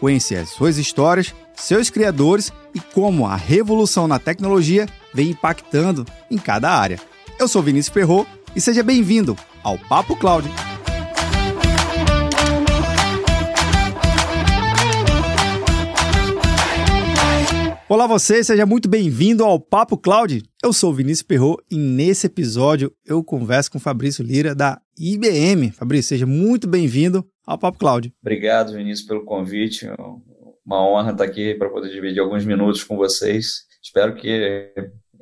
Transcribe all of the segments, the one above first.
Conhecer as suas histórias, seus criadores e como a revolução na tecnologia vem impactando em cada área. Eu sou Vinícius Ferro e seja bem-vindo ao Papo Cloud. Olá você, seja muito bem-vindo ao Papo Cloud. Eu sou Vinícius Perro e nesse episódio eu converso com Fabrício Lira da IBM. Fabrício, seja muito bem-vindo ao Papo Cloud. Obrigado, Vinícius, pelo convite. Uma honra estar aqui para poder dividir alguns minutos com vocês. Espero que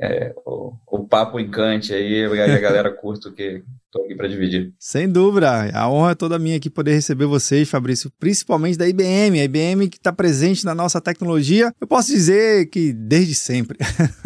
é, o, o, papo encante aí e a galera curta que estou aqui para dividir. Sem dúvida, a honra é toda minha aqui poder receber vocês, Fabrício, principalmente da IBM, a IBM que está presente na nossa tecnologia. Eu posso dizer que desde sempre.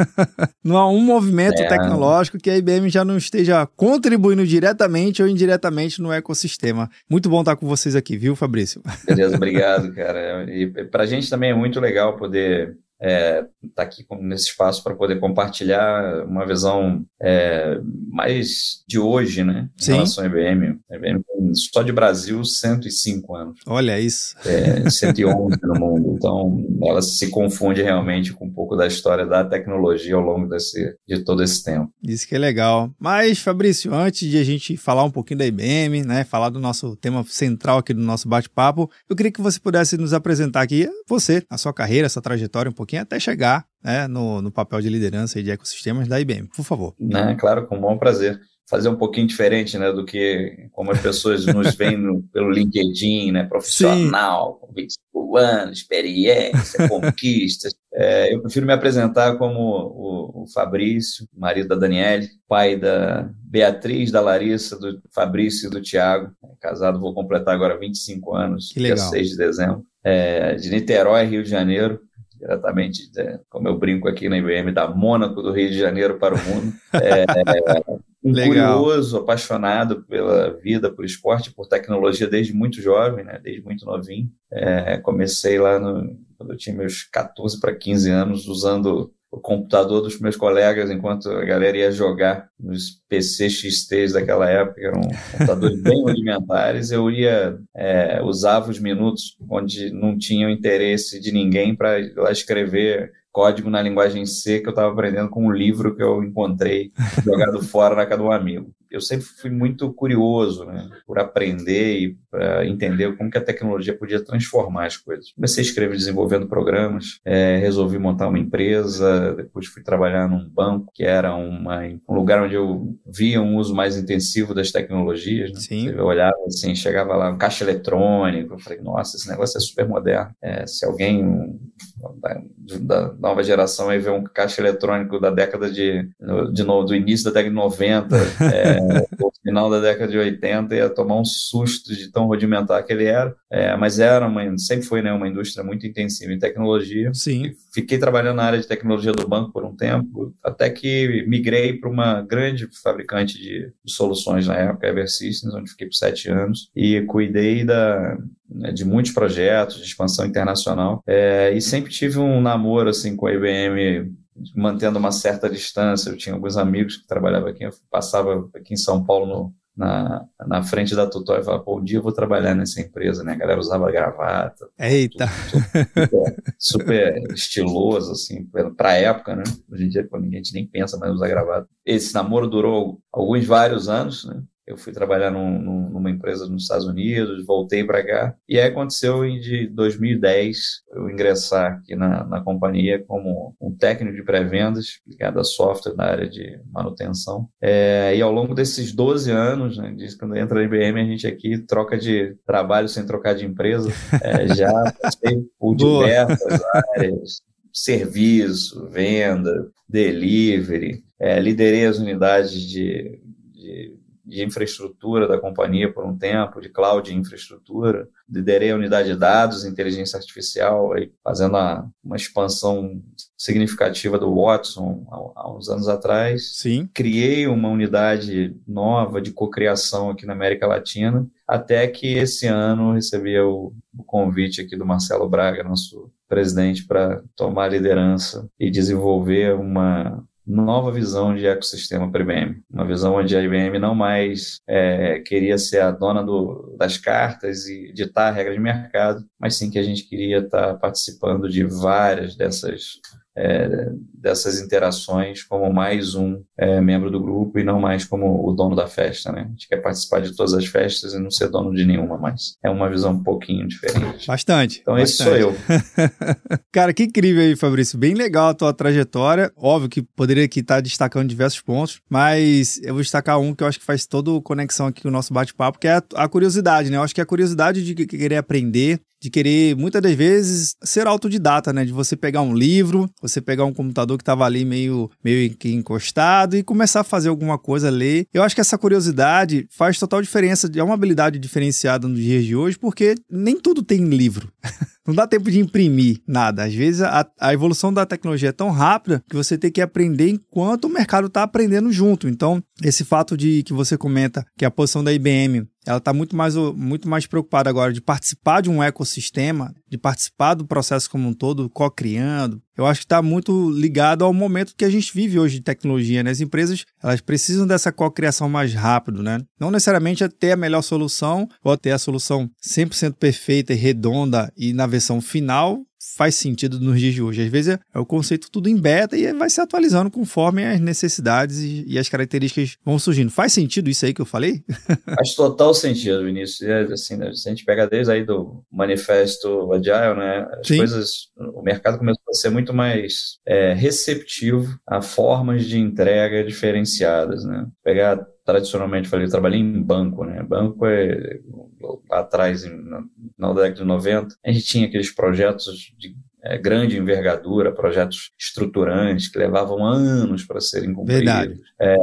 não há um movimento é. tecnológico que a IBM já não esteja contribuindo diretamente ou indiretamente no ecossistema. Muito bom estar com vocês aqui, viu, Fabrício? Beleza, obrigado, cara. E para a gente também é muito legal poder é, tá aqui nesse espaço para poder compartilhar uma visão é, mais de hoje, né? Em Sim. relação à IBM. A IBM só de Brasil 105 anos. Olha isso. É, 111 no mundo. Então, ela se confunde realmente com um pouco da história da tecnologia ao longo desse, de todo esse tempo. Isso que é legal. Mas, Fabrício, antes de a gente falar um pouquinho da IBM, né? Falar do nosso tema central aqui do nosso bate-papo, eu queria que você pudesse nos apresentar aqui você, a sua carreira, essa trajetória um pouquinho pouquinho até chegar né, no, no papel de liderança e de ecossistemas da IBM. Por favor. Né, claro, com bom prazer. Fazer um pouquinho diferente né, do que como as pessoas nos veem no, pelo LinkedIn, né, profissional, com 25 anos, experiência, conquistas. É, eu prefiro me apresentar como o, o Fabrício, marido da Daniele, pai da Beatriz, da Larissa, do Fabrício e do Tiago. Casado, vou completar agora 25 anos, dia 6 de dezembro. É, de Niterói, Rio de Janeiro diretamente, né, como eu brinco aqui na IBM, da Mônaco do Rio de Janeiro para o mundo. É, um curioso, apaixonado pela vida, por esporte, por tecnologia desde muito jovem, né, desde muito novinho. É, comecei lá no, quando eu tinha meus 14 para 15 anos, usando o computador dos meus colegas enquanto a galera ia jogar nos PC XTs daquela época, que eram computadores bem rudimentares, eu ia, é, usava os minutos onde não tinha o interesse de ninguém para lá escrever código na linguagem C que eu estava aprendendo com um livro que eu encontrei jogado fora na casa de um amigo eu sempre fui muito curioso, né, por aprender e para entender como que a tecnologia podia transformar as coisas. Comecei a escrever desenvolvendo programas, é, resolvi montar uma empresa, depois fui trabalhar num banco que era uma, um lugar onde eu via um uso mais intensivo das tecnologias. Né? Sim. Eu olhava assim, chegava lá, um caixa eletrônico, eu falei, nossa, esse negócio é super moderno. É, se alguém da, da, nova geração aí vê um caixa eletrônico da década de, de novo, do início da década de 90, é, no final da década de 80 ia tomar um susto de tão rudimentar que ele era, é, mas era uma, sempre foi né, uma indústria muito intensiva em tecnologia. Sim. Fiquei trabalhando na área de tecnologia do banco por um tempo, até que migrei para uma grande fabricante de, de soluções na época, Ever Systems, onde fiquei por sete anos, e cuidei da, né, de muitos projetos de expansão internacional, é, e sempre tive um namoro assim com a IBM mantendo uma certa distância. Eu tinha alguns amigos que trabalhavam aqui, eu passava aqui em São Paulo no, na, na frente da Tutóia e falava, pô, um dia eu vou trabalhar nessa empresa, né? A galera usava gravata. Eita! Tudo, tudo, super, super, estiloso, assim, pra época, né? Hoje em dia, pô, ninguém nem pensa mais usar gravata. Esse namoro durou alguns vários anos, né? Eu fui trabalhar num, numa empresa nos Estados Unidos, voltei para cá. E aí aconteceu em de 2010 eu ingressar aqui na, na companhia como um técnico de pré-vendas ligado a software na área de manutenção. É, e ao longo desses 12 anos, né, diz que quando entra na IBM, a gente aqui troca de trabalho sem trocar de empresa. É, já passei por diversas áreas, serviço, venda, delivery, é, liderei as unidades de, de de infraestrutura da companhia por um tempo, de cloud e infraestrutura. Liderei a unidade de dados, inteligência artificial, aí fazendo uma, uma expansão significativa do Watson há, há, uns anos atrás. Sim. Criei uma unidade nova de cocriação aqui na América Latina, até que esse ano recebi o, o convite aqui do Marcelo Braga, nosso presidente, para tomar liderança e desenvolver uma nova visão de ecossistema para a IBM. Uma visão onde a IBM não mais é, queria ser a dona do, das cartas e ditar a regra de mercado, mas sim que a gente queria estar participando de várias dessas é, dessas interações como mais um é, membro do grupo e não mais como o dono da festa, né? A gente quer participar de todas as festas e não ser dono de nenhuma, mas é uma visão um pouquinho diferente. Bastante. Então bastante. esse sou eu. Cara, que incrível aí, Fabrício. Bem legal a tua trajetória. Óbvio que poderia aqui estar destacando diversos pontos, mas eu vou destacar um que eu acho que faz toda conexão aqui com o nosso bate-papo, que é a curiosidade, né? Eu acho que é a curiosidade de querer aprender, de querer, muitas das vezes, ser autodidata, né? De você pegar um livro, você pegar um computador que estava ali meio, meio encostado e começar a fazer alguma coisa, ler. Eu acho que essa curiosidade faz total diferença, é uma habilidade diferenciada nos dias de hoje, porque nem tudo tem livro. Não dá tempo de imprimir nada. Às vezes a, a evolução da tecnologia é tão rápida que você tem que aprender enquanto o mercado está aprendendo junto. Então, esse fato de que você comenta que a posição da IBM ela está muito mais, muito mais preocupada agora de participar de um ecossistema, de participar do processo como um todo, co-criando. Eu acho que está muito ligado ao momento que a gente vive hoje de tecnologia. Né? As empresas elas precisam dessa co-criação mais rápido. Né? Não necessariamente é ter a melhor solução ou ter a solução 100% perfeita e redonda e na versão final faz sentido nos dias de hoje. Às vezes é, é o conceito tudo em beta e vai se atualizando conforme as necessidades e, e, as características vão surgindo. Faz sentido isso aí que eu falei? Faz total sentido, Vinícius. É, assim, né, se a gente pega desde aí do manifesto Agile, né, as Sim. coisas, o mercado começou a ser muito mais é, receptivo a formas de entrega diferenciadas, né? Pegar tradicionalmente, falei, eu trabalhei em banco, né? Banco é atrás, na, na década de 90, a gente tinha aqueles projetos de é, grande envergadura, projetos estruturantes que levavam anos para serem cumpridos. É,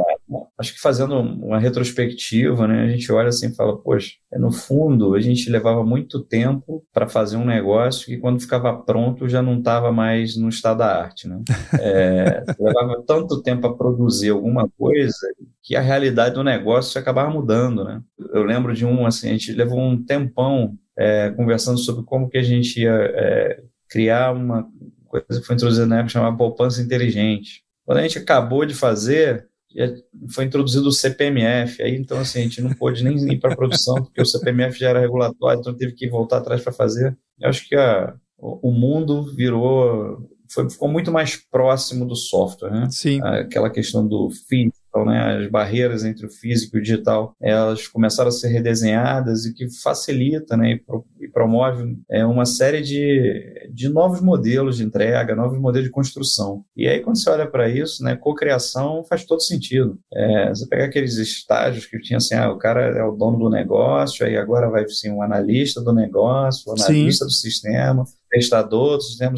acho que fazendo uma retrospectiva, né, a gente olha assim e fala, poxa, é, no fundo a gente levava muito tempo para fazer um negócio que quando ficava pronto já não estava mais no estado da arte. Né? É, levava tanto tempo para produzir alguma coisa que a realidade do negócio acabava mudando. Né? Eu lembro de um, assim, a gente levou um tempão é, conversando sobre como que a gente ia é, criar uma coisa que foi introduzida na época chamada poupança inteligente. Quando a gente acabou de fazer, foi introduzido o CPMF, aí então assim, a gente não pôde nem ir para a produção, porque o CPMF já era regulatório, então teve que voltar atrás para fazer. Eu acho que a, o mundo virou, foi, ficou muito mais próximo do software, né? Sim. Aquela questão do feed, então, né, as barreiras entre o físico e o digital, elas começaram a ser redesenhadas e que facilita né, e, pro, e promove é, uma série de, de novos modelos de entrega, novos modelos de construção. E aí, quando você olha para isso, né, cocriação faz todo sentido. É, você pega aqueles estágios que tinha assim, ah, o cara é o dono do negócio, aí agora vai ser assim, um analista do negócio, o analista Sim. do sistema, testador do sistema,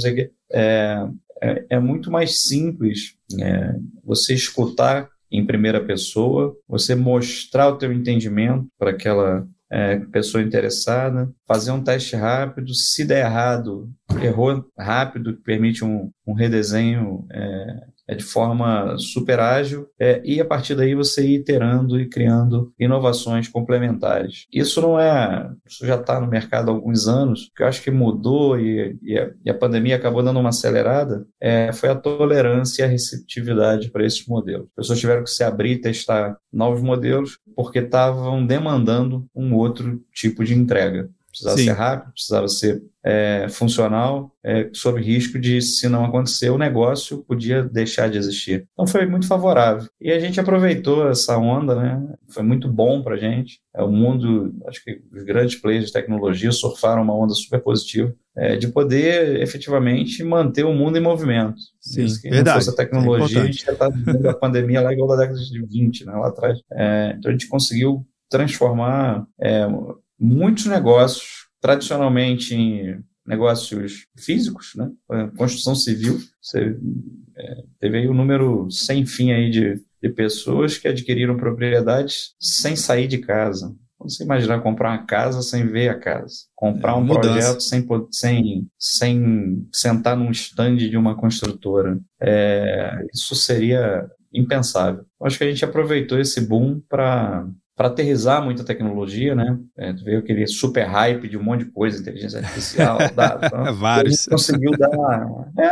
é, é, é muito mais simples é, você escutar em primeira pessoa, você mostrar o teu entendimento para aquela é, pessoa interessada, fazer um teste rápido, se der errado, errou rápido, que permite um, um redesenho é, é de forma super ágil, é, e a partir daí você ir iterando e criando inovações complementares. Isso não é, isso já está no mercado há alguns anos, que eu acho que mudou e, e, a, e a, pandemia acabou dando uma acelerada, é, foi a tolerância e a receptividade para esses modelos. As pessoas tiveram que se abrir e testar novos modelos porque estavam demandando um outro tipo de entrega. Precisava Sim. ser rápido, precisava ser é, funcional, é, sob risco de, se não acontecer, o negócio podia deixar de existir. Então foi muito favorável. E a gente aproveitou essa onda, né? Foi muito bom para a gente. É, o mundo, acho que os grandes players de tecnologia surfaram uma onda super positiva é, de poder efetivamente manter o mundo em movimento. Sim, Se verdade. não fosse a tecnologia, é a gente já estava vivendo a pandemia lá igual da década de 20, né, lá atrás. É, então a gente conseguiu transformar é, muitos negócios, tradicionalmente em negócios físicos, né? construção civil, você é, teve aí o um número sem fim aí de de pessoas que adquiriram propriedades sem sair de casa. Você imaginar comprar uma casa sem ver a casa, comprar é, um mudança. projeto sem, sem, sem sentar num stand de uma construtora. É, isso seria impensável. Acho que a gente aproveitou esse boom para para aterrizar muita tecnologia, né? É, veio aquele super hype de um monte de coisa, inteligência artificial, dados. Então, Vários. A gente conseguiu dar. É,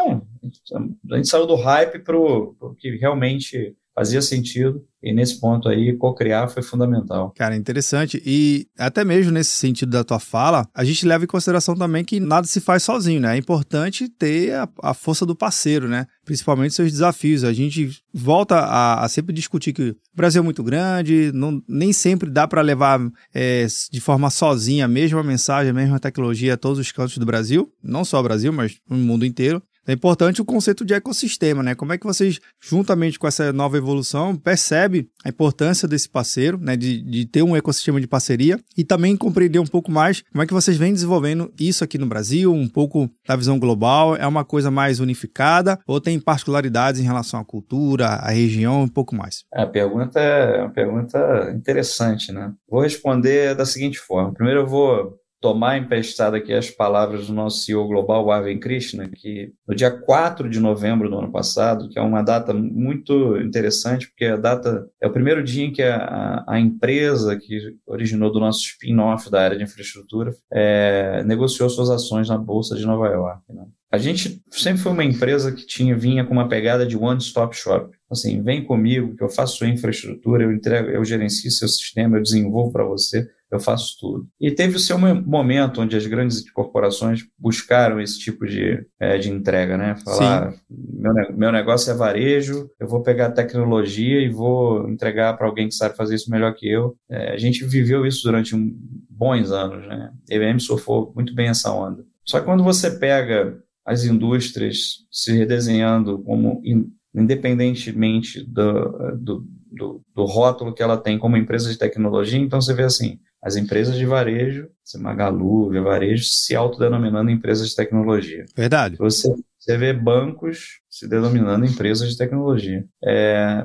a gente saiu do hype para o que realmente fazia sentido e nesse ponto aí, co-criar foi fundamental. Cara, interessante. E até mesmo nesse sentido da tua fala, a gente leva em consideração também que nada se faz sozinho, né? É importante ter a, a força do parceiro, né? Principalmente seus desafios. A gente volta a, a sempre discutir que o Brasil é muito grande, não, nem sempre dá para levar é, de forma sozinha a mesma mensagem, a mesma tecnologia a todos os cantos do Brasil, não só o Brasil, mas no mundo inteiro. É importante o conceito de ecossistema, né? Como é que vocês, juntamente com essa nova evolução, percebe a importância desse parceiro, né? De, de ter um ecossistema de parceria e também compreender um pouco mais como é que vocês vêm desenvolvendo isso aqui no Brasil, um pouco da visão global. É uma coisa mais unificada ou tem particularidades em relação à cultura, à região, um pouco mais? A pergunta é uma pergunta interessante, né? Vou responder da seguinte forma. Primeiro eu vou tomar emprestado aqui as palavras do nosso CEO global, Arvind Krishna, que no dia 4 de novembro do ano passado, que é uma data muito interessante, porque a data é o primeiro dia em que a, a empresa que originou do nosso spin-off da área de infraestrutura é, negociou suas ações na Bolsa de Nova York. Né? A gente sempre foi uma empresa que tinha vinha com uma pegada de one-stop shop. Assim, vem comigo, que eu faço sua infraestrutura, eu entrego, eu gerencio seu sistema, eu desenvolvo para você eu faço tudo. E teve o seu momento onde as grandes corporações buscaram esse tipo de, é, de entrega, né? Falar, meu, meu negócio é varejo, eu vou pegar a tecnologia e vou entregar para alguém que sabe fazer isso melhor que eu. É, a gente viveu isso durante um, bons anos, né? A IBM surfou muito bem essa onda. Só que quando você pega as indústrias se redesenhando como in, independentemente do, do, do, do, rótulo que ela tem como empresa de tecnologia, então você vê assim, as empresas de varejo, Magalu, Via Varejo, se autodenominando empresas de tecnologia. Verdade. Você, você vê bancos se denominando empresas de tecnologia. É,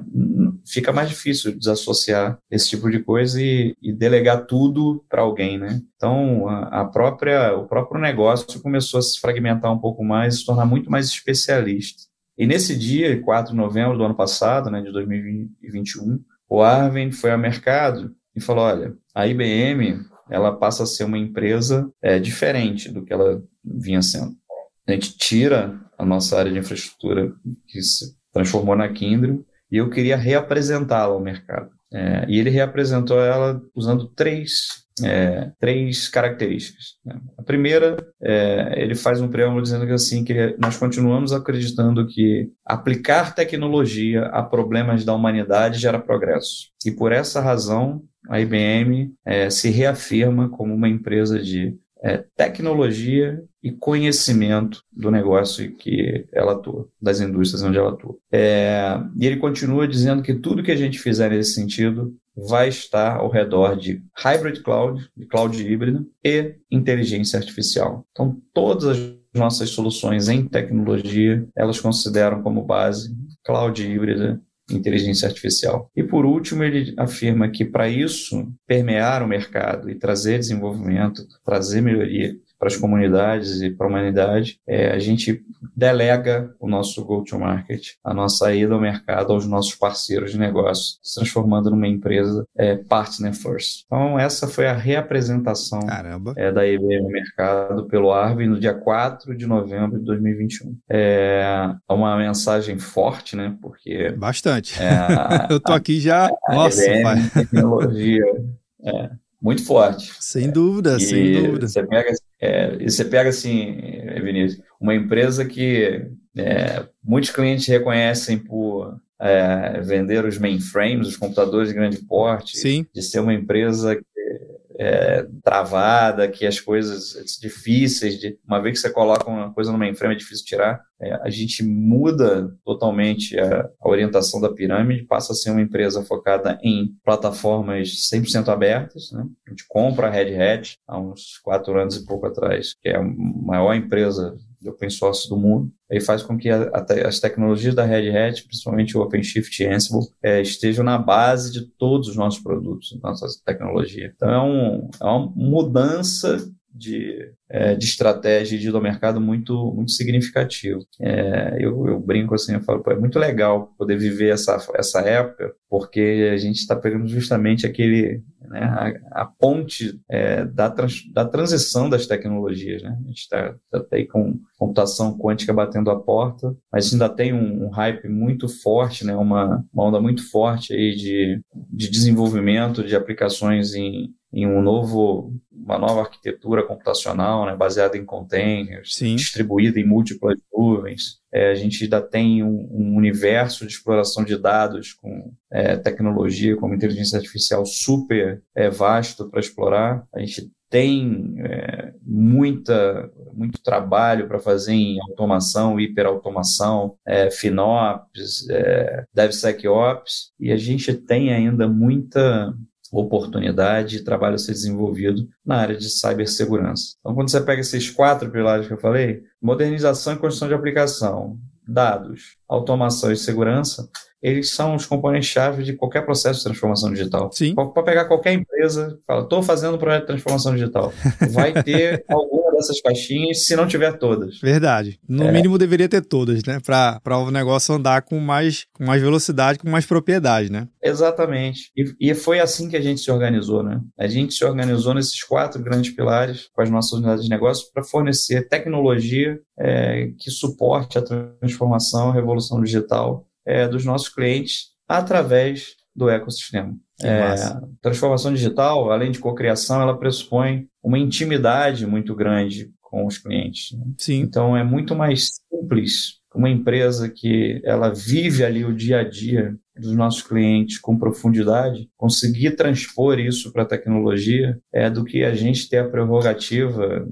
fica mais difícil desassociar esse tipo de coisa e, e delegar tudo para alguém, né? Então, a, a, própria, o próprio negócio começou a se fragmentar um pouco mais, se tornar muito mais especialista. E nesse dia, 4 de novembro do ano passado, né, de 2021, o Arvin foi ao mercado e falou: olha, a IBM ela passa a ser uma empresa é, diferente do que ela vinha sendo. A gente tira a nossa área de infraestrutura que se transformou na Kindle e eu queria reapresentá-la ao mercado. É, e ele reapresentou ela usando três é, três características. Né? A primeira, é, ele faz um preâmbulo dizendo que assim que nós continuamos acreditando que aplicar tecnologia a problemas da humanidade gera progresso. E por essa razão, a IBM é, se reafirma como uma empresa de é, tecnologia e conhecimento do negócio que ela atua, das indústrias onde ela atua. É, e ele continua dizendo que tudo que a gente fizer nesse sentido vai estar ao redor de hybrid cloud, de cloud híbrida e inteligência artificial. Então, todas as nossas soluções em tecnologia, elas consideram como base cloud híbrida inteligência artificial. E por último, ele afirma que para isso permear o mercado e trazer desenvolvimento, trazer melhoria para as comunidades e para a humanidade, é, a gente delega o nosso go-to-market, a nossa ida ao mercado aos nossos parceiros de negócio, se transformando numa empresa é, partner first. Então, essa foi a reapresentação é, da IBM no mercado pelo Arvin no dia 4 de novembro de 2021. É uma mensagem forte, né? Porque. Bastante. É, Eu tô aqui já. A, nossa, IBM, pai. tecnologia. É, muito forte. Sem dúvida, sem dúvida. Você pega, é, você pega assim, Vinícius, uma empresa que é, muitos clientes reconhecem por é, vender os mainframes, os computadores de grande porte, Sim. de ser uma empresa é, travada, que as coisas difíceis, de, uma vez que você coloca uma coisa no mainframe é difícil tirar, é, a gente muda totalmente a, a, orientação da pirâmide, passa a ser uma empresa focada em plataformas 100% abertas. Né? A gente compra a Red Hat há uns quatro anos e pouco atrás, que é a maior empresa open source do mundo, e faz com que a, a, as tecnologias da Red Hat, principalmente o OpenShift e Ansible, é, estejam na base de todos os nossos produtos, nossa tecnologia. Então é, um, é uma mudança de, é, de estratégia de do mercado muito, muito significativo. É, eu, eu, brinco assim, eu falo, é muito legal poder viver essa, essa época, porque a gente está pegando justamente aquele, né, a, a ponte é, da, trans, da transição das tecnologias. Né? A gente está tá aí com computação quântica batendo a porta, mas ainda tem um, um hype muito forte, né, uma, uma onda muito forte aí de, de desenvolvimento de aplicações em em um novo, uma nova arquitetura computacional, né, baseada em containers, Sim. distribuída em múltiplas nuvens. É, a gente ainda tem um, um, universo de exploração de dados com é, tecnologia como inteligência artificial super é, vasto para explorar. A gente tem é, muita, muito trabalho para fazer em automação, hiperautomação, é, FinOps, é, DevSecOps, e a gente tem ainda muita oportunidade e trabalho a ser desenvolvido na área de cibersegurança. Então, quando você pega esses quatro pilares que eu falei, modernização e construção de aplicação, dados, automação e segurança, eles são os componentes-chave de qualquer processo de transformação digital. Sim. Para pegar qualquer empresa, fala, estou fazendo um projeto de transformação digital. Vai ter alguma dessas caixinhas, se não tiver todas. Verdade. No é. mínimo deveria ter todas, né? Para o negócio andar com mais, com mais velocidade, com mais propriedade, né? Exatamente. E, e foi assim que a gente se organizou, né? A gente se organizou nesses quatro grandes pilares com as nossas unidades de negócio para fornecer tecnologia é, que suporte a transformação, a revolução digital é, dos nossos clientes através do ecossistema. É, transformação digital, além de cocriação, ela pressupõe uma intimidade muito grande com os clientes. Né? Sim. Então é muito mais simples uma empresa que ela vive ali o dia a dia dos nossos clientes com profundidade, conseguir transpor isso para a tecnologia é do que a gente ter a prerrogativa,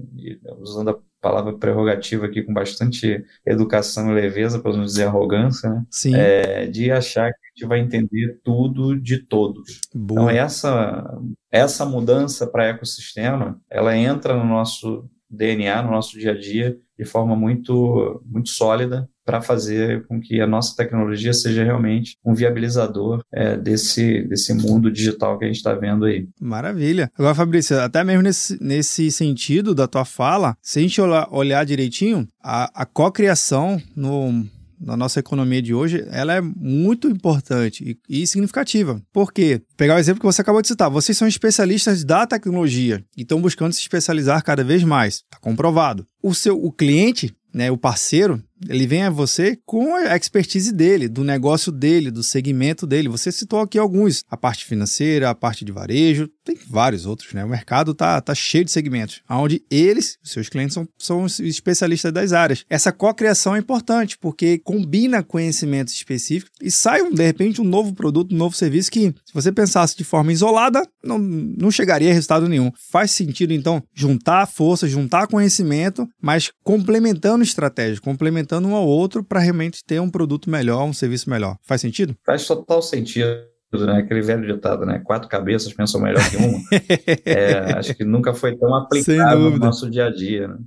usando a palavra prerrogativa aqui com bastante educação e leveza, para não dizer arrogância, né? Sim. É, de achar que a gente vai entender tudo de todos. Boa. Então, essa, essa mudança para ecossistema, ela entra no nosso DNA, no nosso dia a dia, de forma muito, muito sólida para fazer com que a nossa tecnologia seja realmente um viabilizador é, desse, desse mundo digital que a gente está vendo aí. Maravilha. Agora, Fabrício, até mesmo nesse, nesse sentido da tua fala, se a gente olhar, direitinho, a, a cocriação no na nossa economia de hoje, ela é muito importante e, e, significativa. Por quê? Pegar o exemplo que você acabou de citar. Vocês são especialistas da tecnologia e estão buscando se especializar cada vez mais. Está comprovado. O seu o cliente, né, o parceiro, ele vem a você com a expertise dele, do negócio dele, do segmento dele. Você citou aqui alguns, a parte financeira, a parte de varejo, tem vários outros, né? O mercado tá, tá cheio de segmentos, onde eles, seus clientes, são, são especialistas das áreas. Essa cocriação é importante, porque combina conhecimentos específicos e sai, de repente, um novo produto, um novo serviço que, se você pensasse de forma isolada, não, não chegaria a resultado nenhum. Faz sentido, então, juntar força, juntar conhecimento, mas complementando estratégia, complementando complementando um ao outro para realmente ter um produto melhor, um serviço melhor. Faz sentido? Faz total sentido. Né? Aquele velho ditado, né? Quatro cabeças pensam melhor que uma. é, acho que nunca foi tão aplicado no nosso dia a dia. Né?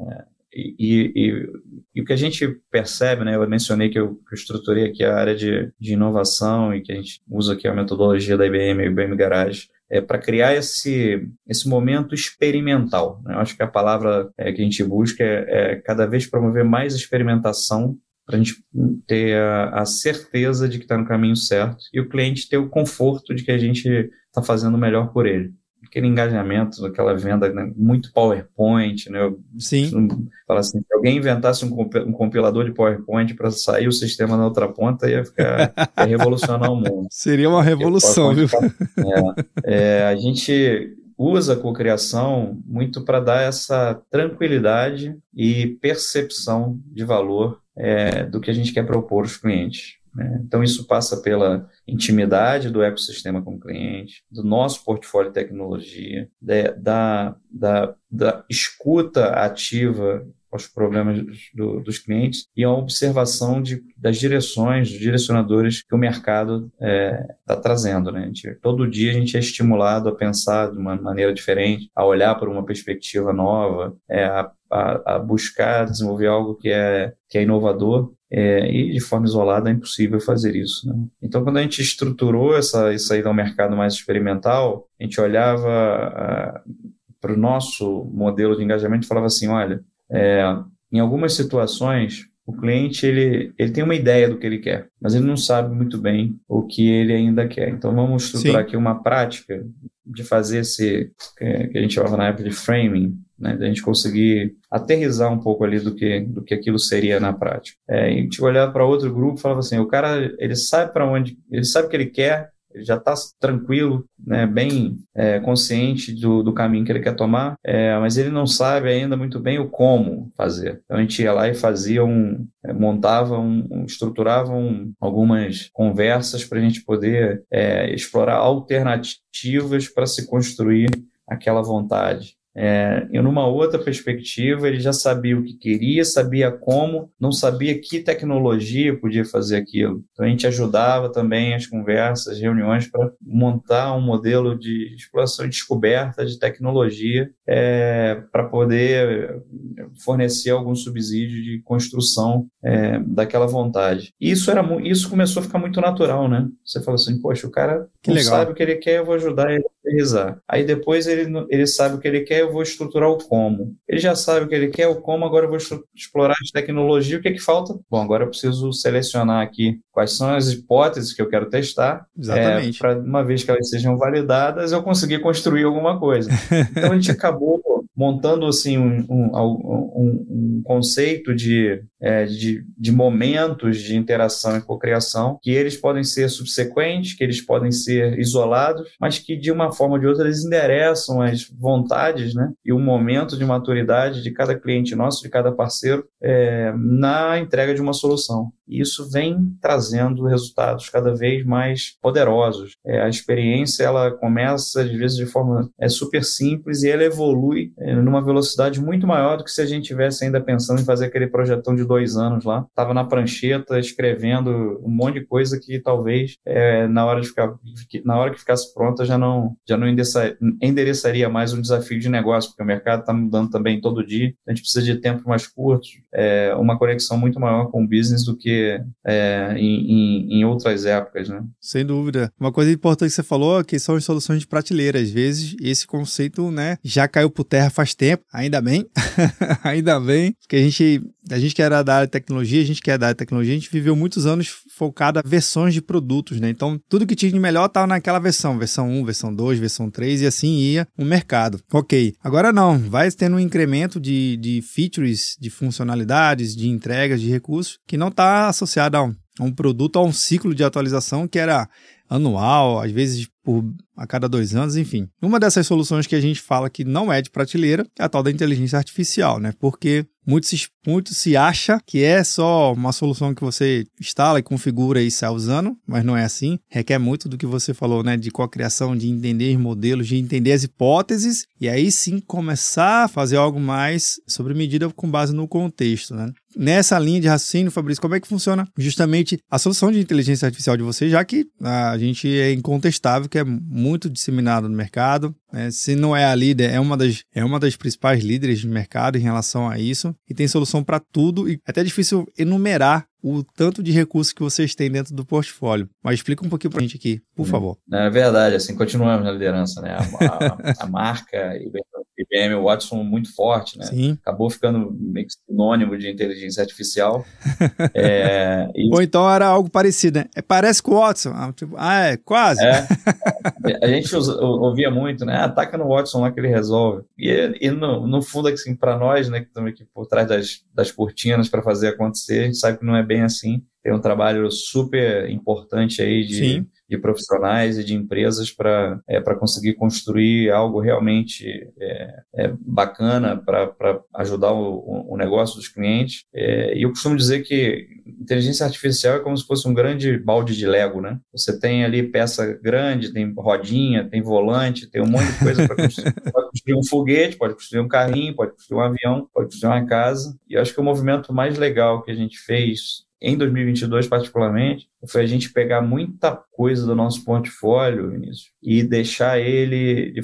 É, e, e, e, o que a gente percebe, né? Eu mencionei que eu, que eu estruturei aqui a área de, de inovação e que a gente usa aqui a metodologia da IBM, IBM Garage, é, para criar esse, esse momento experimental. Né? Eu acho que a palavra é, que a gente busca é, é cada vez promover mais experimentação para a gente ter a, a certeza de que está no caminho certo e o cliente ter o conforto de que a gente está fazendo o melhor por ele aquele engajamento, aquela venda, né? muito PowerPoint, né? Sim. Fala assim, se alguém inventasse um, um compilador de PowerPoint para sair o sistema na outra ponta, ia ficar ia revolucionar o mundo. Seria uma revolução, viu? É, é, a gente usa a cocriação muito para dar essa tranquilidade e percepção de valor é, do que a gente quer propor aos clientes. Né? Então, isso passa pela intimidade do ecossistema com o cliente, do nosso portfólio de tecnologia, da, da, da escuta ativa aos problemas do, dos clientes e a observação de, das direções, dos direcionadores que o mercado está é, tá trazendo. Né? Gente, todo dia a gente é estimulado a pensar de uma maneira diferente, a olhar por uma perspectiva nova, é, a, a, a buscar desenvolver algo que é, que é inovador é, e de forma isolada é impossível fazer isso. Né? Então, quando a gente estruturou essa, isso aí ao mercado mais experimental, a gente olhava para o nosso modelo de engajamento e falava assim, olha, é, em algumas situações o cliente ele, ele tem uma ideia do que ele quer, mas ele não sabe muito bem o que ele ainda quer. Então vamos estruturar Sim. aqui uma prática de fazer esse que a gente chamava na época de framing, né, da gente conseguir aterrizar um pouco ali do que do que aquilo seria na prática. É, a gente olhava para outro grupo e falava assim, o cara ele sabe para onde, ele sabe o que ele quer, ele já está tranquilo, né, bem é, consciente do, do, caminho que ele quer tomar, é, mas ele não sabe ainda muito bem o como fazer. Então a gente ia lá e fazia um, é, montava, um, um estruturava um, algumas conversas para a gente poder é, explorar alternativas para se construir aquela vontade. É, e numa outra perspectiva, ele já sabia o que queria, sabia como, não sabia que tecnologia podia fazer aquilo. Então a gente ajudava também as conversas, reuniões para montar um modelo de exploração e descoberta de tecnologia é, para poder fornecer algum subsídio de construção é, daquela vontade. E isso era isso começou a ficar muito natural, né? Você falou assim, poxa, o cara que não legal. sabe o que ele quer, eu vou ajudar ele Aí depois ele, ele sabe o que ele quer, eu vou estruturar o como. Ele já sabe o que ele quer, o como, agora eu vou explorar as tecnologias. O que é que falta? Bom, agora eu preciso selecionar aqui quais são as hipóteses que eu quero testar. Exatamente. É, para uma vez que elas sejam validadas, eu conseguir construir alguma coisa. Então a gente acabou montando assim um, um, um, um conceito de, é, de, de, momentos de interação e cocriação que eles podem ser subsequentes, que eles podem ser isolados, mas que de uma forma ou de outra eles endereçam as vontades né, e o momento de maturidade de cada cliente nosso, de cada parceiro, é, na entrega de uma solução. E isso vem trazendo resultados cada vez mais poderosos. É, a experiência ela começa às vezes de forma é, super simples e ela evolui é, numa velocidade muito maior do que se a gente tivesse ainda pensando em fazer aquele projetão de dois anos lá. Estava na prancheta escrevendo um monte de coisa que talvez é, na hora de ficar na hora que ficasse pronta já não já não endereçaria mais um desafio de negócio porque o mercado está mudando também todo dia. A gente precisa de tempo mais curtos, é, uma conexão muito maior com o business do que é, em, em, outras épocas, né? Sem dúvida. Uma coisa importante que você falou é que são as soluções de prateleira. Às vezes esse conceito, né, já caiu por terra faz tempo, ainda bem, ainda bem, porque a gente, a gente que era da área de tecnologia, a gente que é da área de tecnologia, a gente viveu muitos anos focado a versões de produtos, né? Então, tudo que tinha de melhor estava naquela versão, versão 1, versão 2, versão 3, e assim ia o mercado. Ok, agora não, vai tendo um incremento de, de features, de funcionalidades, de entregas, de recursos, que não está associado a um, a um produto, a um ciclo de atualização que era anual, às vezes por a cada dois anos, enfim. Uma dessas soluções que a gente fala que não é de prateleira é a tal da inteligência artificial, né? Porque muito se, muito se acha que é só uma solução que você instala e configura e sai usando, mas não é assim. Requer muito do que você falou, né? De cocriação, de entender os modelos, de entender as hipóteses e aí sim começar a fazer algo mais sobre medida com base no contexto, né? Nessa linha de raciocínio, Fabrício, como é que funciona justamente a solução de inteligência artificial de você, já que a gente é incontestável que é muito disseminado no mercado, né? Se não é a líder, é uma, das, é uma das principais líderes de mercado em relação a isso e tem solução para tudo. E é até difícil enumerar o tanto de recursos que vocês têm dentro do portfólio. Mas explica um pouquinho para a gente aqui, por hum. favor. É verdade, assim, continuamos na liderança, né? A, a, a marca IBM Watson muito forte, né? Sim. Acabou ficando meio que sinônimo de inteligência artificial. é, e... Ou então era algo parecido, né? É, parece com o Watson. Ah, tipo, ah, é, quase. É, a gente ouvia muito, né? Ah, ataca no Watson lá que ele resolve. E, e no, no fundo, assim, para nós, né, que estamos aqui por trás das, das cortinas para fazer acontecer, a gente sabe que não é bem assim. Tem um trabalho super importante aí de, de profissionais e de empresas para é, conseguir construir algo realmente é, é, bacana para ajudar o, o, negócio dos clientes. É, e eu costumo dizer que inteligência artificial é como se fosse um grande balde de Lego, né? Você tem ali peça grande, tem rodinha, tem volante, tem um monte de coisa para construir. pode construir um foguete, pode construir um carrinho, pode construir um avião, pode construir uma casa. E eu acho que o movimento mais legal que a gente fez em 2022 particularmente, foi a gente pegar muita coisa do nosso portfólio, Vinícius, e deixar ele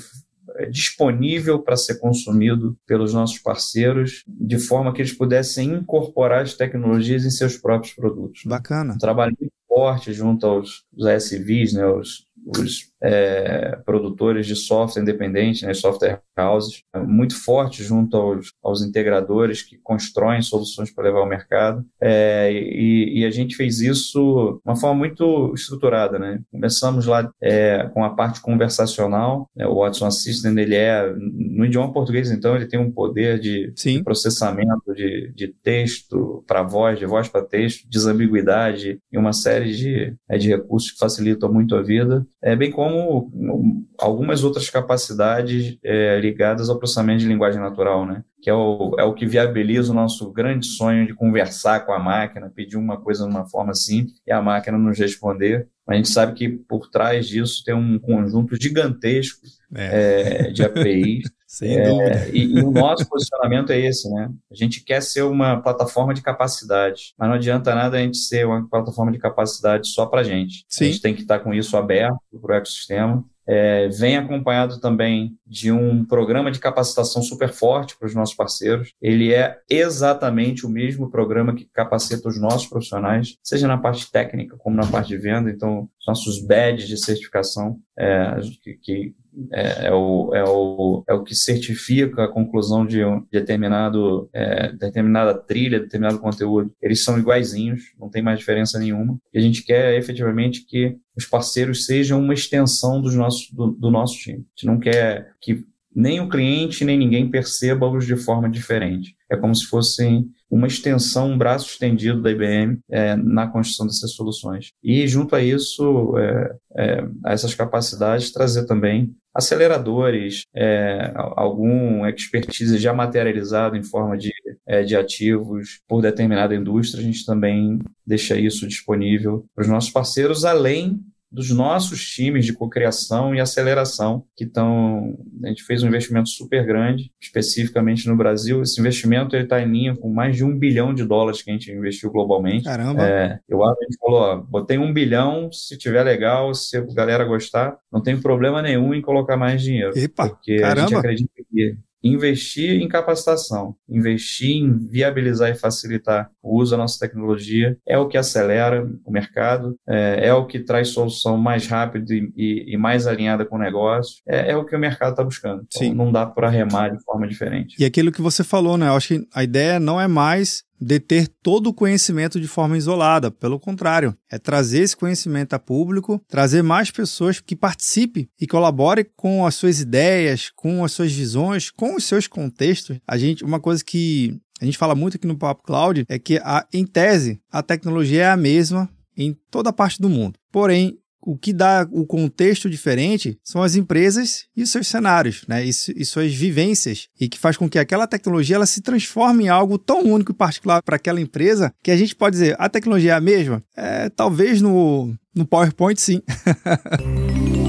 é, disponível para ser consumido pelos nossos parceiros, de forma que eles pudessem incorporar as tecnologias em seus próprios produtos. Bacana. Um trabalho muito forte junto aos, aos ASVs, né, os, os é, produtores de software independente, né, software houses, é muito forte junto aos, aos integradores que constroem soluções para levar ao mercado. É, e, e, a gente fez isso de uma forma muito estruturada. Né? Começamos lá é, com a parte conversacional. Né? O Watson Assistant ele é no idioma português, então ele tem um poder de, de processamento de, de texto para voz, de voz para texto, desambiguidade e uma série de, é, de recursos que facilitam muito a vida, é bem como como algumas outras capacidades é, ligadas ao processamento de linguagem natural, né? que é o, é o que viabiliza o nosso grande sonho de conversar com a máquina, pedir uma coisa de uma forma simples e a máquina nos responder. A gente sabe que por trás disso tem um conjunto gigantesco é. É, de APIs. Sem é, dúvida. E, e, o nosso posicionamento é esse, né? A gente quer ser uma plataforma de capacidade, mas não adianta nada a gente ser uma plataforma de capacidade só para a gente. Sim. A gente tem que estar com isso aberto para o ecossistema é, vem acompanhado também de um programa de capacitação super forte para os nossos parceiros. Ele é exatamente o mesmo programa que capacita os nossos profissionais, seja na parte técnica como na parte de venda. Então, nossos badges de certificação é, que, que é, é, o, é, o, é o que certifica a conclusão de um determinado, é, determinada trilha, determinado conteúdo. Eles são iguaizinhos, não tem mais diferença nenhuma. E a gente quer efetivamente que os parceiros sejam uma extensão dos nossos, do, do nosso time. A gente não quer que nem o cliente nem ninguém perceba-os de forma diferente. É como se fossem uma extensão, um braço estendido da IBM é, na construção dessas soluções. E, junto a isso, é, é, a essas capacidades, trazer também aceleradores, é, algum expertise já materializado em forma de, é, de ativos por determinada indústria, a gente também deixa isso disponível para os nossos parceiros, além dos nossos times de cocriação e aceleração, que estão. A gente fez um investimento super grande, especificamente no Brasil. Esse investimento está em linha com mais de um bilhão de dólares que a gente investiu globalmente. Caramba! É, eu acho que a gente falou: ó, botei um bilhão, se tiver legal, se a galera gostar, não tem problema nenhum em colocar mais dinheiro. Epa, porque caramba. a gente acredita que investir em capacitação, investir em viabilizar e facilitar o uso da nossa tecnologia é o que acelera o mercado, é, é o que traz solução mais rápida e, e, mais alinhada com o negócio, é, é o que o mercado está buscando. Então, Sim. não dá para remar de forma diferente. E aquilo que você falou, né? Eu acho que a ideia não é mais deter todo o conhecimento de forma isolada. Pelo contrário, é trazer esse conhecimento a público, trazer mais pessoas que participem e colaborem com as suas ideias, com as suas visões, com os seus contextos. A gente, uma coisa que a gente fala muito aqui no Papo Cloud é que, a, em tese, a tecnologia é a mesma em toda parte do mundo. Porém, o que dá o contexto diferente são as empresas e seus cenários, né? E, e, suas vivências, e que faz com que aquela tecnologia ela se transforme em algo tão único e particular para aquela empresa que a gente pode dizer, a tecnologia é a mesma? É, talvez no, no PowerPoint sim.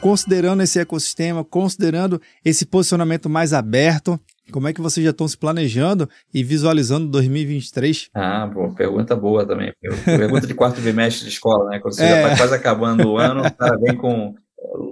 considerando esse ecossistema, considerando esse posicionamento mais aberto, como é que vocês já estão se planejando e visualizando 2023? Ah, pô, pergunta boa também. Pergunta de quarto bimestre de escola, né? Quando você é. já está quase acabando o ano, cara vem com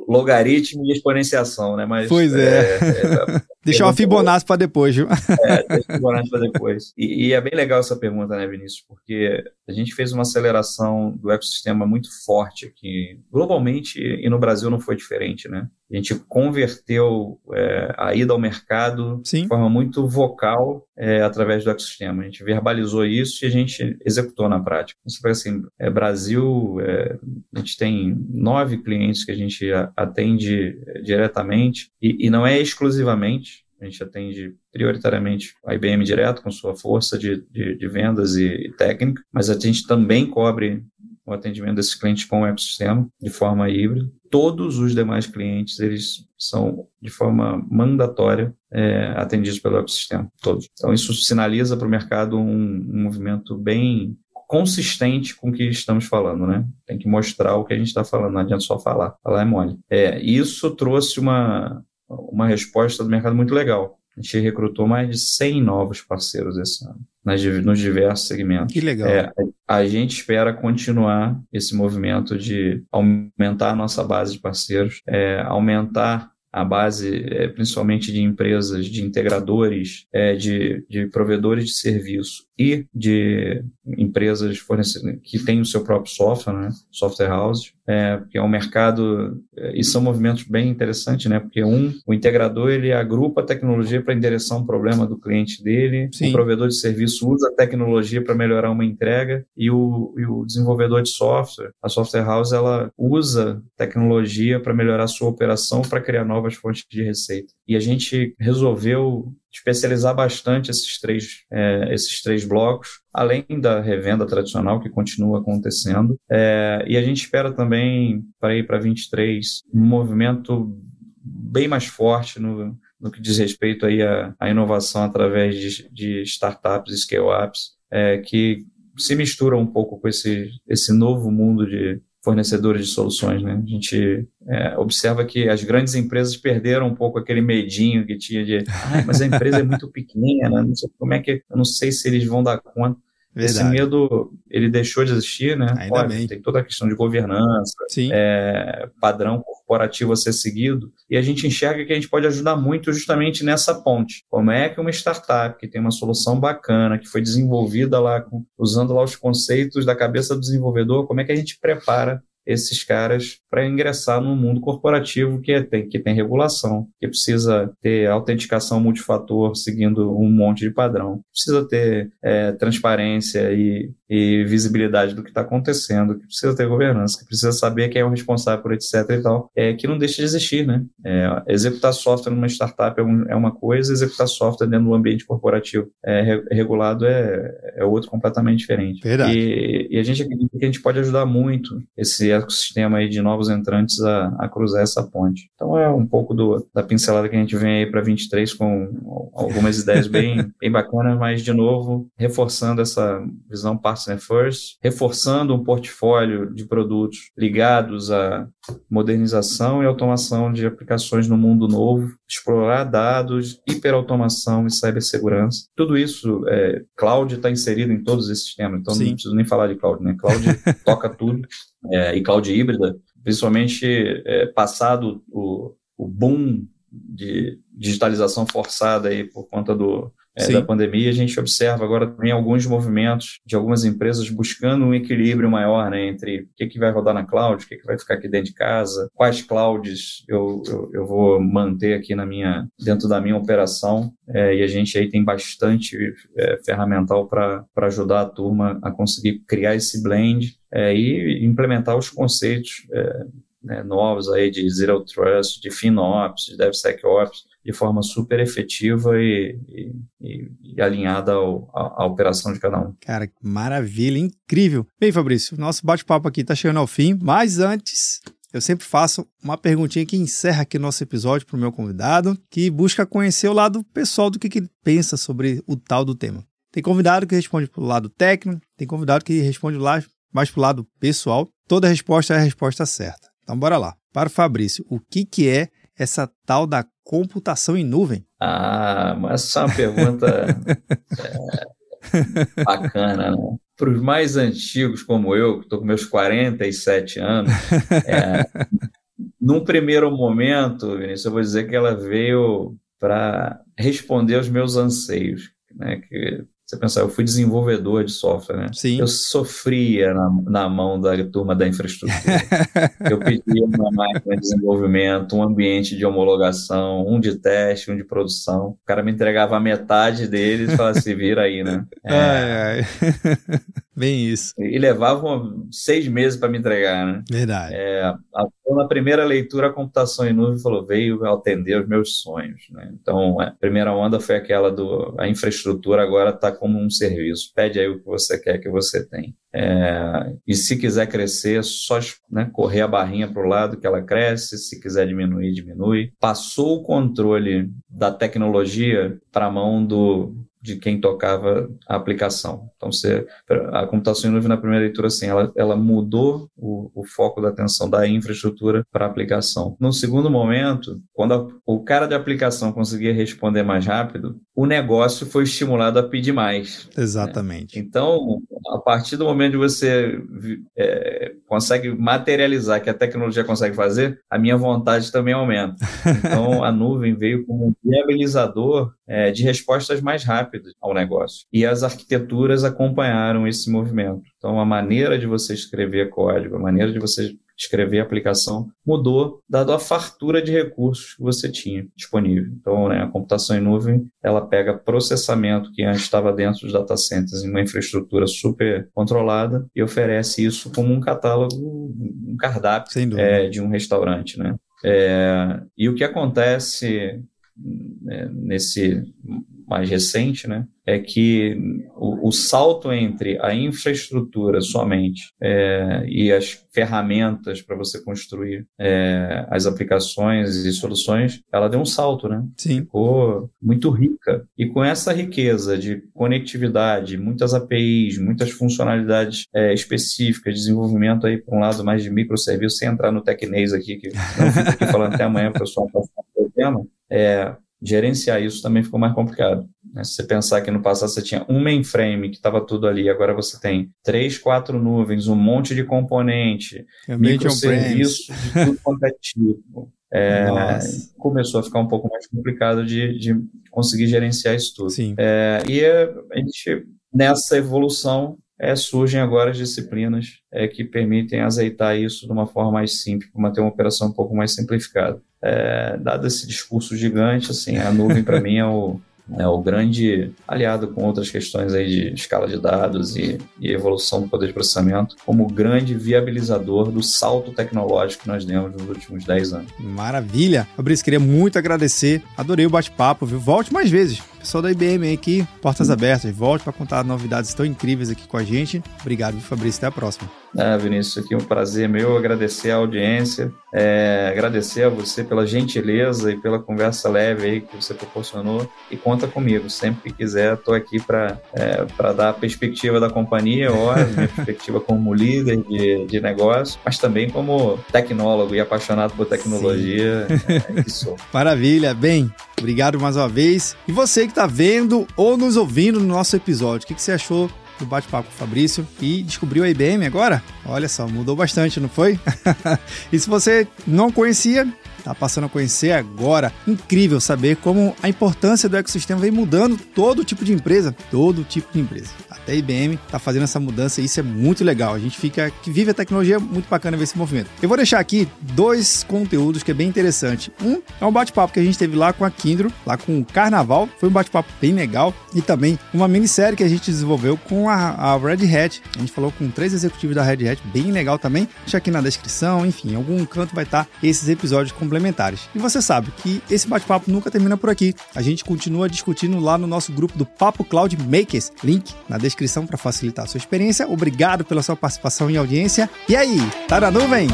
logaritmo e exponenciação, né? Mas, pois é. é, é Deixar uma Fibonacci para depois, viu? É, deixa Fibonacci para depois. E, e, é bem legal essa pergunta, né, Vinícius? Porque a gente fez uma aceleração do ecossistema muito forte aqui, globalmente, e no Brasil não foi diferente, né? A gente converteu é, a ida ao mercado Sim. de forma muito vocal é, através do ecossistema. A gente verbalizou isso e a gente executou na prática. Então, assim, é, Brasil, é, a gente tem nove clientes que a gente atende diretamente e, e não é exclusivamente A gente atende prioritariamente a IBM direto, com sua força de, de, de vendas e, e técnica, mas a gente também cobre o atendimento desses clientes com o ecossistema de forma híbrida. Todos os demais clientes, eles são de forma mandatória é, atendidos pelo ecossistema, todos. Então, isso sinaliza para o mercado um, um movimento bem consistente com o que estamos falando, né? Tem que mostrar o que a gente está falando, não adianta só falar. Falar é mole. É, isso trouxe uma, uma resposta do mercado muito legal. A gente recrutou mais de 100 novos parceiros esse ano, nas, nos diversos segmentos. Que legal. É, a gente espera continuar esse movimento de aumentar a nossa base de parceiros, é, aumentar a base é, principalmente de empresas, de integradores, é, de, de provedores de serviço e de empresas que têm o seu próprio software, né? software house, é, porque é um mercado, é, e são movimentos bem interessantes, né? porque um, o integrador ele agrupa a tecnologia para endereçar um problema do cliente dele, Sim. o provedor de serviço usa a tecnologia para melhorar uma entrega e o, e o desenvolvedor de software, a software house, ela usa tecnologia para melhorar a sua operação para criar novas fontes de receita. E a gente resolveu especializar bastante esses três, é, esses três blocos, além da revenda tradicional que continua acontecendo. É, e a gente espera também, para ir para 23, um movimento bem mais forte no, no que diz respeito aí à, à inovação através de, de startups scale-ups, é, que se mistura um pouco com esse, esse novo mundo de, fornecedores de soluções. Né? A gente é, observa que as grandes empresas perderam um pouco aquele medinho que tinha de, ah, mas a empresa é muito pequena, não sei como é que, eu não sei se eles vão dar conta. Verdade. Esse medo, ele deixou de existir, né? Ainda Olha, bem. Tem toda a questão de governança, é, padrão corporativo a ser seguido, e a gente enxerga que a gente pode ajudar muito justamente nessa ponte. Como é que uma startup que tem uma solução bacana, que foi desenvolvida lá, com, usando lá os conceitos da cabeça do desenvolvedor, como é que a gente prepara esses caras para ingressar no mundo corporativo que, é, tem, que tem regulação, que precisa ter autenticação multifator seguindo um monte de padrão, precisa ter é, transparência e, e, visibilidade do que está acontecendo, que precisa ter governança, que precisa saber quem é o responsável por etc e tal, é, que não deixa de existir, né? É, executar software numa startup é, um, é, uma coisa, executar software dentro do ambiente corporativo é, regulado é, é outro completamente diferente. Verdade. E, e a gente acredita que a gente pode ajudar muito esse ecossistema aí de novos entrantes a, a cruzar essa ponte. Então é um pouco do, da pincelada que a gente vem aí para 23 com algumas ideias bem, bem bacanas, mas de novo reforçando essa visão partner first, reforçando um portfólio de produtos ligados à modernização e automação de aplicações no mundo novo, explorar dados, hiperautomação e cibersegurança. Tudo isso, é, cloud está inserido em todos esses temas, então Sim. não preciso nem falar de cloud, né? Cloud toca tudo é, e cloud híbrida, principalmente é, passado o, o boom de digitalização forçada aí por conta do, é, da pandemia, a gente observa agora também alguns movimentos de algumas empresas buscando um equilíbrio maior né, entre o que, que vai rodar na cloud, o que, que vai ficar aqui dentro de casa, quais clouds eu, eu, eu vou manter aqui na minha, dentro da minha operação. É, e a gente aí tem bastante é, ferramental para ajudar a turma a conseguir criar esse blend é, e implementar os conceitos é, né, novos aí de Zero Trust, de FinOps, de DevSecOps, de forma super efetiva e, e, e alinhada ao, à, à, operação de cada um. Cara, maravilha, incrível. Bem, Fabrício, nosso bate-papo aqui está chegando ao fim, mas antes eu sempre faço uma perguntinha que encerra aqui nosso episódio para o meu convidado, que busca conhecer o lado pessoal do que, que ele pensa sobre o tal do tema. Tem convidado que responde para o lado técnico, tem convidado que responde lá mais para o lado pessoal. Toda resposta é a resposta certa. Então, bora lá. Para o Fabrício, o que, que é essa tal da computação em nuvem? Ah, mas essa é uma pergunta é, bacana, né? Para os mais antigos, como eu, que estou com meus 47 anos, é, num primeiro momento, Vinícius, eu vou dizer que ela veio para responder aos meus anseios, né? Que você pensar, eu fui desenvolvedor de software, né? Sim. Eu sofria na, na mão da turma da infraestrutura. eu pedia uma máquina de desenvolvimento, um ambiente de homologação, um de teste, um de produção. O cara me entregava a metade deles e falava assim, vira aí, né? É... Ai, ai. Bem isso. E levavam seis meses para me entregar, né? Verdade. É, a, na primeira leitura, a computação em nuvem falou, veio atender os meus sonhos, né? Então, a primeira onda foi aquela do a infraestrutura agora está como um serviço. Pede aí o que você quer que você tem. É, e se quiser crescer, só né, correr a barrinha para o lado que ela cresce, se quiser diminuir, diminui. Passou o controle da tecnologia para a mão do, de quem tocava a aplicação. Então, você, a computação em nuvem na primeira leitura, assim, ela, ela mudou o, o foco da atenção da infraestrutura para a aplicação. No segundo momento, quando a, o cara de aplicação conseguia responder mais rápido, o negócio foi estimulado a pedir mais. Né? Exatamente. Né? Então, a partir do momento que você é, consegue materializar que a tecnologia consegue fazer, a minha vontade também aumenta. Então, a nuvem veio como um viabilizador é, de respostas mais rápidas ao negócio. E as arquiteturas acompanharam esse movimento. Então, a maneira de você escrever código, a maneira de você escrever a aplicação mudou, dado a fartura de recursos que você tinha disponível. Então, né, a computação em nuvem, ela pega processamento que antes estava dentro dos data centers em uma infraestrutura super controlada e oferece isso como um catálogo, um cardápio é, de um restaurante, né? É, e o que acontece nesse mais recente, né, é que o, o salto entre a infraestrutura somente é, e as ferramentas para você construir é, as aplicações e soluções, ela deu um salto, né? Sim. Ficou muito rica. E com essa riqueza de conectividade, muitas APIs, muitas funcionalidades é, específicas, desenvolvimento aí por um lado mais de microserviço, sem entrar no tecnês aqui, que não fico aqui falando até amanhã, pessoal passar o tema, é, gerenciar isso também ficou mais complicado. Né? Se você pensar que no passado você tinha um mainframe que estava tudo ali, agora você tem três, quatro nuvens, um monte de componente, microserviços de tudo quanto é tipo. É, começou a ficar um pouco mais complicado de, de conseguir gerenciar isso tudo. É, e a gente, nessa evolução, é, surgem agora as disciplinas é, que permitem azeitar isso de uma forma mais simples, para manter uma operação um pouco mais simplificada. É, dado esse discurso gigante, assim, a nuvem para mim é o, é o grande aliado com outras questões aí de escala de dados e, e, evolução do poder de processamento, como grande viabilizador do salto tecnológico que nós demos nos últimos 10 anos. Maravilha! Fabrício, queria muito agradecer, adorei o bate-papo, viu? Volte mais vezes. Pessoal da IBM aqui, portas abertas, volte para contar novidades tão incríveis aqui com a gente. Obrigado, Fabrício, até a próxima. Ah, Vinícius, aqui é um prazer meu agradecer a audiência, é, agradecer a você pela gentileza e pela conversa leve aí que você proporcionou e conta comigo, sempre que quiser, estou aqui para é, dar a perspectiva da companhia, ó, minha perspectiva como líder de, de negócio, mas também como tecnólogo e apaixonado por tecnologia é, que sou. Maravilha, bem, obrigado mais uma vez. E você que está vendo ou nos ouvindo no nosso episódio, o que, que você achou do bate-papo com o Fabrício e descobriu a IBM agora? Olha só, mudou bastante, não foi? e se você não conhecia, tá passando a conhecer agora. Incrível saber como a importância do ecossistema vem mudando todo tipo de empresa, todo tipo de empresa a IBM está fazendo essa mudança e isso é muito legal. A gente fica que vive a tecnologia, é muito bacana ver esse movimento. Eu vou deixar aqui dois conteúdos que é bem interessante. Um é um bate-papo que a gente teve lá com a Kindro, lá com o Carnaval. Foi um bate-papo bem legal e também uma minissérie que a gente desenvolveu com a, a Red Hat. A gente falou com três executivos da Red Hat, bem legal também. Deixa aqui na descrição, enfim, em algum canto vai estar esses episódios complementares. E você sabe que esse bate-papo nunca termina por aqui. A gente continua discutindo lá no nosso grupo do Papo Cloud Makers, link na descrição descrição para facilitar a sua experiência. Obrigado pela sua participação e audiência. E aí, tá na nuvem?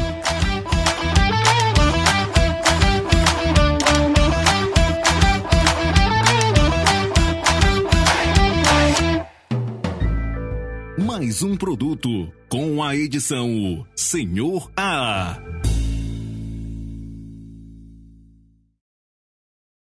Mais um produto com a edição Senhor A.